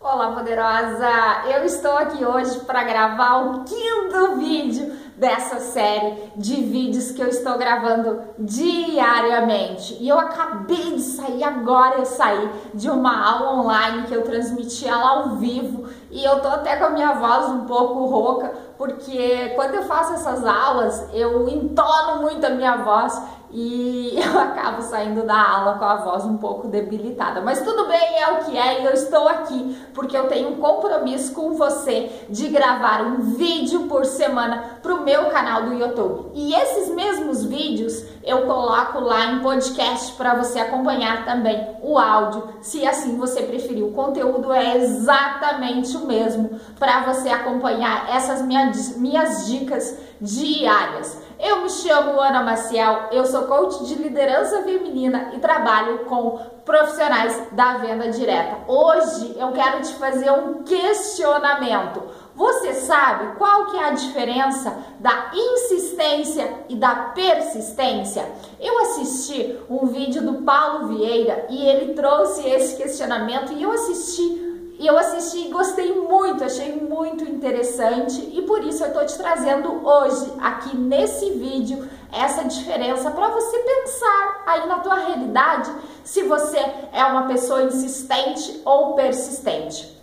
Olá, poderosa! Eu estou aqui hoje para gravar o quinto vídeo dessa série de vídeos que eu estou gravando diariamente. E eu acabei de sair agora, eu saí de uma aula online que eu transmiti ela ao vivo e eu tô até com a minha voz um pouco rouca, porque quando eu faço essas aulas, eu entono muito a minha voz e eu acabo saindo da aula com a voz um pouco debilitada. Mas tudo bem, é o que é, e eu estou aqui porque eu tenho um compromisso com você de gravar um vídeo por semana para o meu canal do YouTube. E esses mesmos vídeos eu coloco lá em podcast para você acompanhar também o áudio, se assim você preferir. O conteúdo é exatamente o mesmo para você acompanhar essas minhas, minhas dicas diárias. Eu me chamo Ana Maciel, eu sou coach de liderança feminina e trabalho com profissionais da venda direta. Hoje eu quero te fazer um questionamento. Você sabe qual que é a diferença da insistência e da persistência? Eu assisti um vídeo do Paulo Vieira e ele trouxe esse questionamento e eu assisti e eu assisti e gostei muito, achei muito interessante e por isso eu tô te trazendo hoje aqui nesse vídeo essa diferença para você pensar aí na tua realidade se você é uma pessoa insistente ou persistente.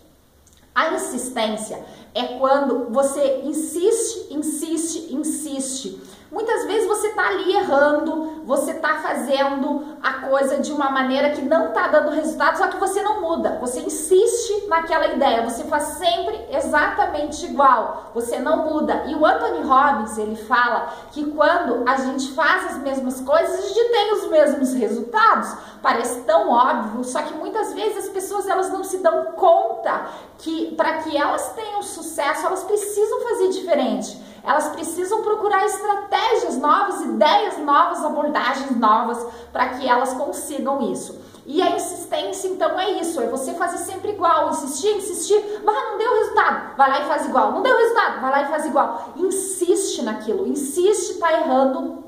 A insistência é quando você insiste, insiste, insiste Muitas vezes você ali errando, você tá fazendo a coisa de uma maneira que não tá dando resultado, só que você não muda. Você insiste naquela ideia, você faz sempre exatamente igual. Você não muda. E o Anthony Robbins, ele fala que quando a gente faz as mesmas coisas, a gente tem os mesmos resultados. Parece tão óbvio, só que muitas vezes as pessoas elas não se dão conta que para que elas tenham sucesso, elas precisam fazer diferente. Elas precisam procurar estratégias novas, ideias novas, abordagens novas para que elas consigam isso. E a insistência, então, é isso: é você fazer sempre igual, insistir, insistir, mas não deu resultado, vai lá e faz igual, não deu resultado, vai lá e faz igual. Insiste naquilo, insiste, tá errando,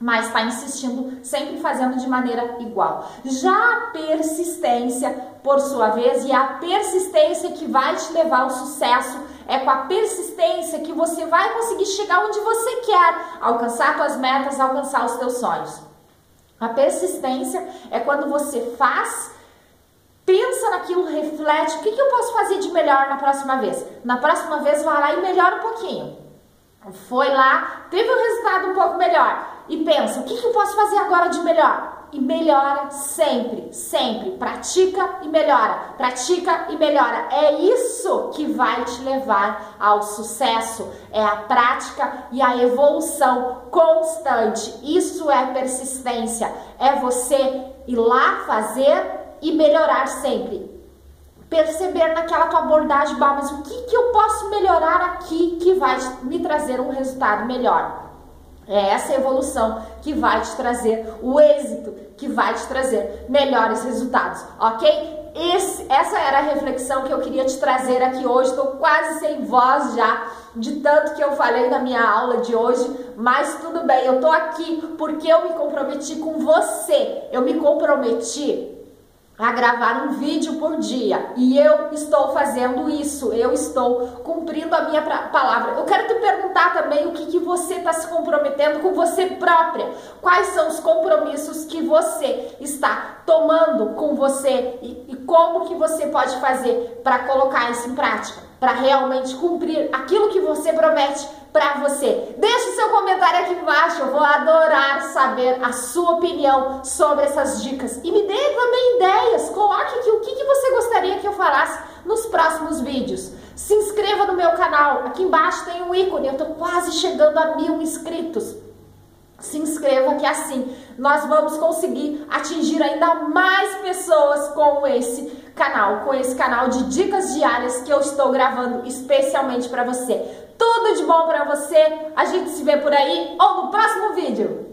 mas está insistindo, sempre fazendo de maneira igual. Já a persistência, por sua vez, e a persistência que vai te levar ao sucesso, é com a persistência que você vai conseguir chegar onde você quer, alcançar suas metas, alcançar os seus sonhos. A persistência é quando você faz, pensa naquilo, reflete, o que, que eu posso fazer de melhor na próxima vez? Na próxima vez, vai lá e melhora um pouquinho. Foi lá, teve um resultado um pouco melhor e pensa: o que, que eu posso fazer agora de melhor? E melhora sempre, sempre. Pratica e melhora, pratica e melhora. É isso que vai te levar ao sucesso. É a prática e a evolução constante. Isso é persistência. É você ir lá fazer e melhorar sempre perceber naquela tua abordagem, bah, mas o que, que eu posso melhorar aqui que vai me trazer um resultado melhor? É essa evolução que vai te trazer o êxito, que vai te trazer melhores resultados, ok? Esse, essa era a reflexão que eu queria te trazer aqui hoje. Estou quase sem voz já, de tanto que eu falei na minha aula de hoje, mas tudo bem, eu tô aqui porque eu me comprometi com você. Eu me comprometi a gravar um vídeo por dia. E eu estou fazendo isso, eu estou cumprindo a minha palavra. Eu quero te perguntar também o que, que você está se comprometendo com você própria, quais são os compromissos que você está tomando com você e, e como que você pode fazer para colocar isso em prática, para realmente cumprir aquilo que você promete para você. Deixe seu comentário aqui embaixo, eu vou adorar saber a sua opinião sobre essas dicas. E me dê também ideias, coloque aqui o que, que você gostaria que eu falasse nos próximos vídeos. Se inscreva no meu canal, aqui embaixo tem um ícone, eu tô quase chegando a mil inscritos. Que assim nós vamos conseguir atingir ainda mais pessoas com esse canal, com esse canal de dicas diárias que eu estou gravando especialmente para você. Tudo de bom para você. A gente se vê por aí ou no próximo vídeo.